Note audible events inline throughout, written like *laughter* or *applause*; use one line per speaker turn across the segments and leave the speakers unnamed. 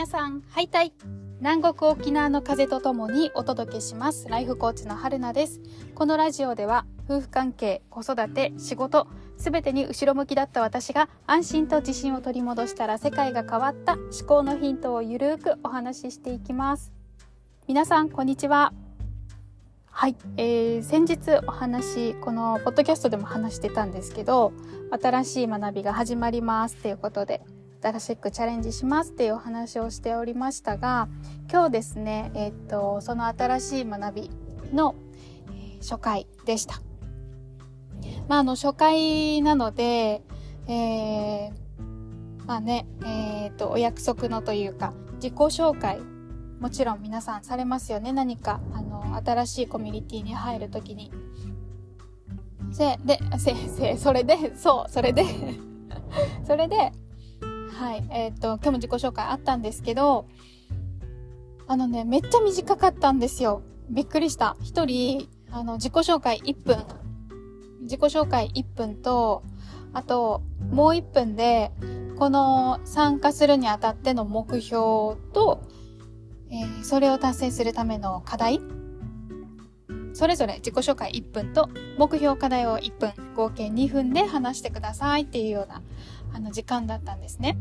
皆さん、ハイタイ南国沖縄の風とともにお届けします。ライフコーチの春菜です。このラジオでは、夫婦関係、子育て、仕事、すべてに後ろ向きだった私が安心と自信を取り戻したら世界が変わった思考のヒントをゆるーくお話ししていきます。皆さん、こんにちは。はい、えー、先日お話、このポッドキャストでも話してたんですけど、新しい学びが始まりますっていうことで、新しくチャレンジしますっていうお話をしておりましたが、今日ですね、えっ、と、その新しい学びの、初回でした。まあ、あの、初回なので、えー、まあね、えっ、と、お約束のというか、自己紹介、もちろん皆さんされますよね。何か、あの、新しいコミュニティに入るときに。せ、で、せ、せ、それで、そう、それで、それで、はい、えっ、と、今日も自己紹介あったんですけど、あのね、めっちゃ短かったんですよ。びっくりした。一人、あの、自己紹介1分。自己紹介1分と、あと、もう1分で、この参加するにあたっての目標と、えーそれを達成するための課題それぞれ自己紹介1分と目標課題を1分合計2分で話してくださいっていうようなあの時間だったんですね。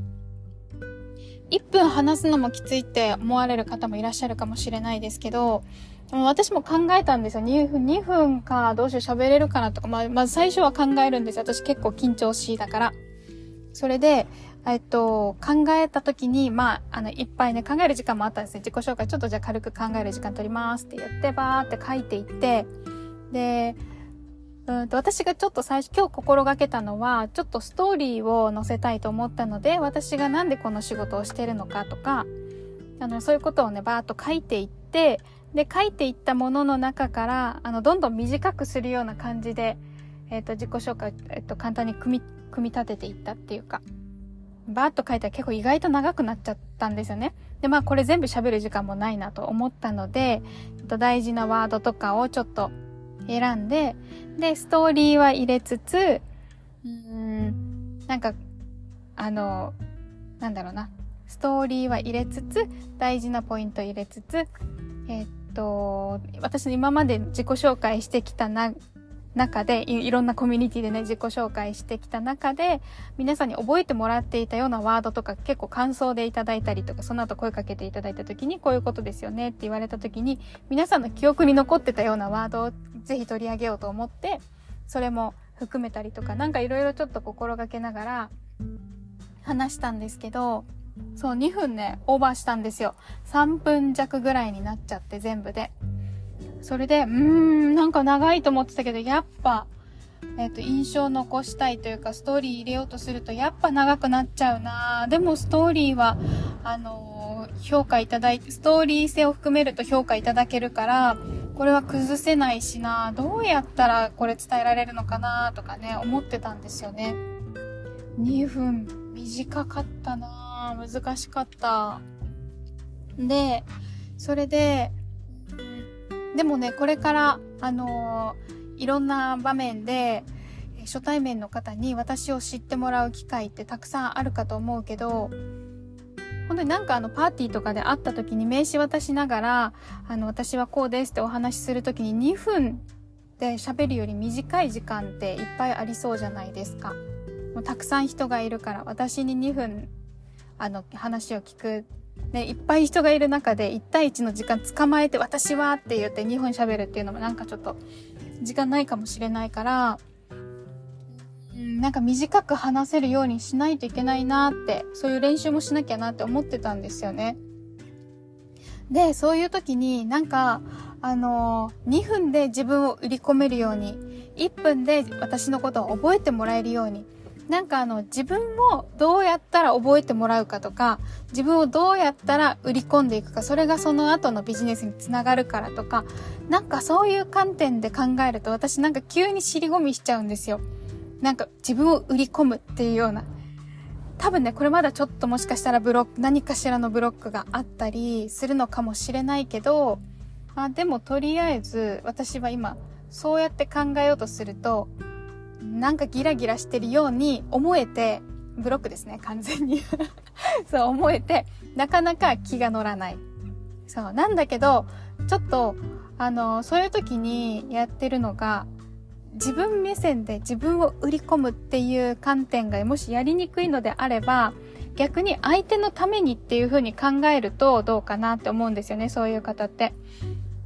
1分話すのもきついって思われる方もいらっしゃるかもしれないですけど、も私も考えたんですよ。2分、2分か、どうしよう喋れるかなとか、まあ、まず最初は考えるんですよ。私結構緊張しいだから。それで、えっと、考えた時に、まあ、あの、いっぱいね、考える時間もあったんですね。自己紹介、ちょっとじゃあ軽く考える時間取りますって言って、バーって書いていって、で、うんと、私がちょっと最初、今日心がけたのは、ちょっとストーリーを載せたいと思ったので、私がなんでこの仕事をしてるのかとか、あの、そういうことをね、バーっと書いていって、で、書いていったものの中から、あの、どんどん短くするような感じで、えっ、と、自己紹介、えっ、と、簡単に組み、組み立てていったっていうか、バーッと書いたら結構意外と長くなっちゃったんですよね。で、まあこれ全部喋る時間もないなと思ったので、えっと大事なワードとかをちょっと選んで、で、ストーリーは入れつつ、うん、なんか、あの、なんだろうな。ストーリーは入れつつ、大事なポイント入れつつ、えっと、私今まで自己紹介してきたな、中でい、ろんなコミュニティでね、自己紹介してきた中で、皆さんに覚えてもらっていたようなワードとか結構感想でいただいたりとか、その後声かけていただいた時に、こういうことですよねって言われた時に、皆さんの記憶に残ってたようなワードをぜひ取り上げようと思って、それも含めたりとか、なんかいろいろちょっと心がけながら話したんですけど、そう、2分ね、オーバーしたんですよ。3分弱ぐらいになっちゃって、全部で。それで、うーん、なんか長いと思ってたけど、やっぱ、えっ、と、印象残したいというか、ストーリー入れようとすると、やっぱ長くなっちゃうなでも、ストーリーは、あのー評価いただいて、ストーリー性を含めると評価いただけるから、これは崩せないしなどうやったらこれ伝えられるのかなとかね、思ってたんですよね。2分、短かったな難しかった。で、それで、でもね、これから、あのいろんな場面で、初対面の方に私を知ってもらう機会ってたくさんあるかと思うけど、本当になんかあのパーティーとかで会った時に名刺渡しながら、あの私はこうですってお話しする時に2分で喋るより短い時間っていっぱいありそうじゃないですか。もうたくさん人がいるから、私に2分、あの話を聞くね、いっぱい人がいる中で1対1の時間捕まえて私はって言って2分喋るっていうのもなんかちょっと時間ないかもしれないから、うん、なんか短く話せるようにしないといけないなって、そういう練習もしなきゃなって思ってたんですよね。で、そういう時になんか、あの2分で自分を売り込めるように、1分で私のことを覚えてもらえるように、なんかあの自分をどうやったら覚えてもらうかとか、自分をどうやったら売り込んでいくか、それがその後のビジネスにつながるからとか、なんかそういう観点で考えると私なんか急に尻込みしちゃうんですよ。なんか自分を売り込むっていうような。多分ね、これまだちょっともしかしたらブロック、何かしらのブロックがあったりするのかもしれないけど、あでもとりあえず私は今そうやって考えようとすると、なんかギラギラしてるように思えて、ブロックですね、完全に。*laughs* そう思えて、なかなか気が乗らない。そう。なんだけど、ちょっと、あの、そういう時にやってるのが、自分目線で自分を売り込むっていう観点がもしやりにくいのであれば、逆に相手のためにっていう風に考えるとどうかなって思うんですよね、そういう方って。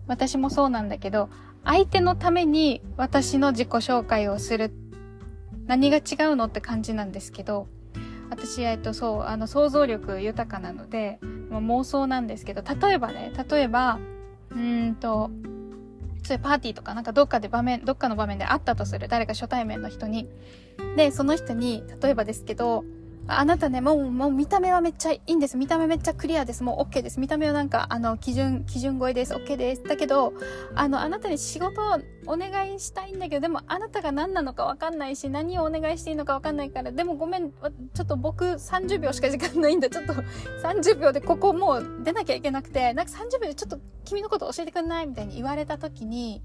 私もそうなんだけど、相手のために私の自己紹介をする。何が違うのって感じなんですけど、私、えっと、そう、あの、想像力豊かなので、ま妄想なんですけど、例えばね、例えば、うーんと、そういうパーティーとかなんかどっかで場面、どっかの場面で会ったとする。誰か初対面の人に。で、その人に、例えばですけど、あなたね、もう、もう見た目はめっちゃいいんです。見た目めっちゃクリアです。もう OK です。見た目はなんか、あの、基準、基準超えです。OK です。だけど、あの、あなたに仕事をお願いしたいんだけど、でもあなたが何なのかわかんないし、何をお願いしていいのかわかんないから、でもごめん、ちょっと僕30秒しか時間ないんだ。ちょっと30秒でここもう出なきゃいけなくて、なんか30秒でちょっと君のこと教えてくんない？みたいに言われた時に、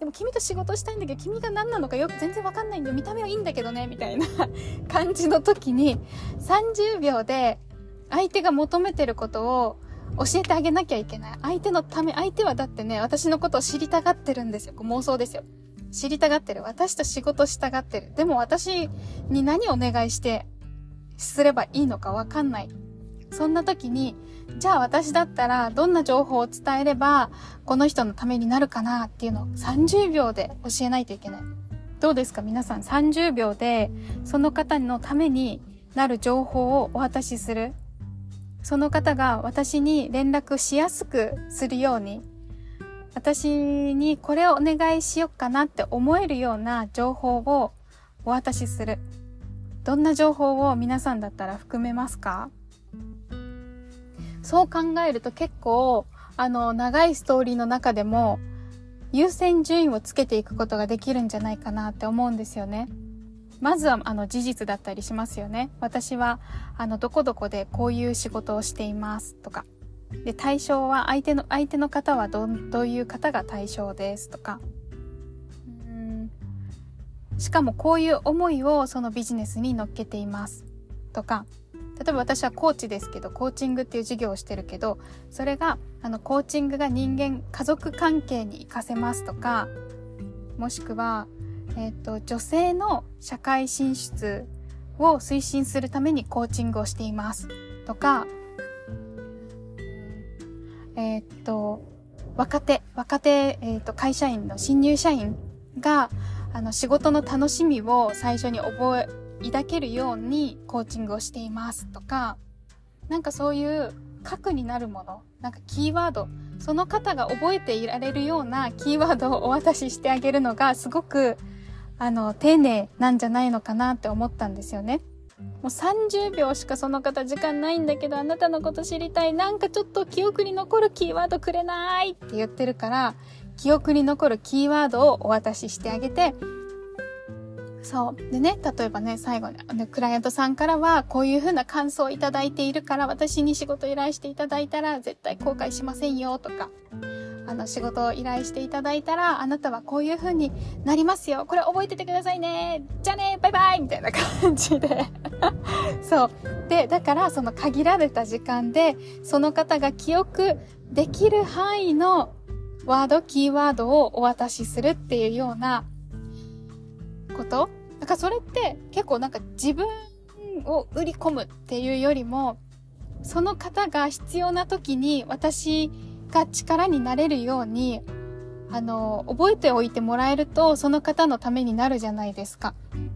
でも君と仕事したいんだけど、君が何なのかよく全然わかんないんで、見た目はいいんだけどね、みたいな *laughs* 感じの時に、30秒で相手が求めてることを教えてあげなきゃいけない。相手のため、相手はだってね、私のことを知りたがってるんですよ。妄想ですよ。知りたがってる。私と仕事したがってる。でも私に何をお願いして、すればいいのかわかんない。そんな時に、じゃあ私だったらどんな情報を伝えればこの人のためになるかなっていうのを30秒で教えないといけない。どうですか？皆さん30秒でその方のためになる情報をお渡しする。その方が私に連絡しやすくするように私にこれをお願いしよっかなって思えるような情報をお渡しする。どんな情報を皆さんだったら含めますか？そう考えると結構、あの、長いストーリーの中でも、優先順位をつけていくことができるんじゃないかなって思うんですよね。まずは、あの、事実だったりしますよね。私は、あの、どこどこでこういう仕事をしていますとか。で、対象は、相手の、相手の方はど、どういう方が対象ですとか。うんしかも、こういう思いをそのビジネスに乗っけていますとか。例えば私はコーチですけどコーチングっていう授業をしてるけどそれがあのコーチングが人間家族関係に活かせますとかもしくは、えーと、女性の社会進出を推進するためにコーチングをしていますとかえっ、ー、と若手若手、えーと会社員の新入社員があの仕事の楽しみを最初に覚え抱けるようにコーチングをしていますとか、なんかそういう核になるもの、なんかキーワード、その方が覚えていられるようなキーワードをお渡ししてあげるのがすごく、あの、丁寧なんじゃないのかなって思ったんですよね。もう30秒しかその方時間ないんだけど、あなたのこと知りたい。なんかちょっと記憶に残るキーワードくれないって言ってるから、記憶に残るキーワードをお渡ししてあげて、そう。でね、例えばね、最後に、ね、クライアントさんからは、こういうふうな感想をいただいているから、私に仕事依頼していただいたら、絶対後悔しませんよ、とか。あの、仕事を依頼していただいたら、あなたはこういう風になりますよ。これ覚えててくださいね。じゃあね、バイバイみたいな感じで。*laughs* そう。で、だから、その限られた時間で、その方が記憶できる範囲のワード、キーワードをお渡しするっていうようなこと？なんかそれって結構なんか自分を売り込むっていうよりも、その方が必要な時に私が力になれるように、あの、覚えておいてもらえると、その方のためになるじゃないですか。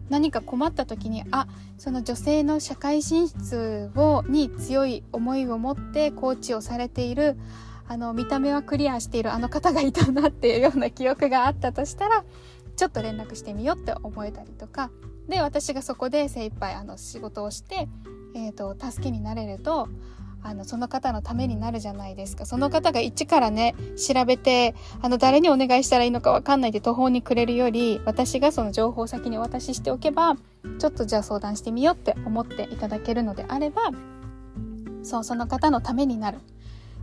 何か困った時に、あ、その女性の社会進出を、に強い思いを持ってコーチをされている、あの、見た目はクリアしているあの方がいたなっていうような記憶があったとしたら、ちょっと連絡してみようって思えたりとか。で私がそこで精一杯あの仕事をして、えーと、助けになれるとあのその方のためになるじゃないですか。その方が一からね調べてあの誰にお願いしたらいいのか分かんないで途方に暮れるより私がその情報を先にお渡ししておけばちょっとじゃあ相談してみようって思っていただけるのであればそうその方のためになる。っ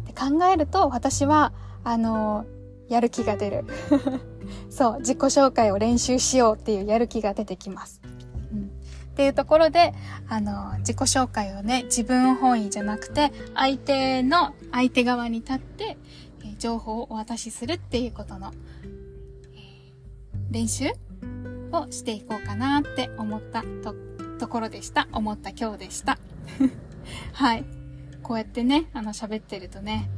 て考えると私はあのやる気が出る。そう、自己紹介を練習しようっていうやる気が出てきます。うん、っていうところで、あの、自己紹介をね、自分本位じゃなくて、相手の、相手側に立って、えー、情報をお渡しするっていうことの、えー、練習をしていこうかなって思ったと、ところでした。思った今日でした。*laughs* はい。こうやってね、あの、喋ってるとね、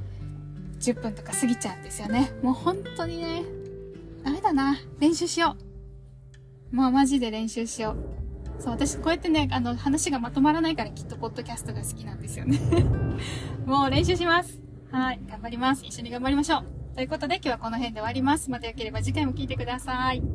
10分とか過ぎちゃうんですよね。もう本当にね、ダメだな。練習しよう。もうマジで練習しよう。そう、私こうやってね、あの、話がまとまらないからきっとポッドキャストが好きなんですよね。*laughs* もう練習します。はい、頑張ります。一緒に頑張りましょう。ということで今日はこの辺で終わります。また良ければ次回も聴いてください。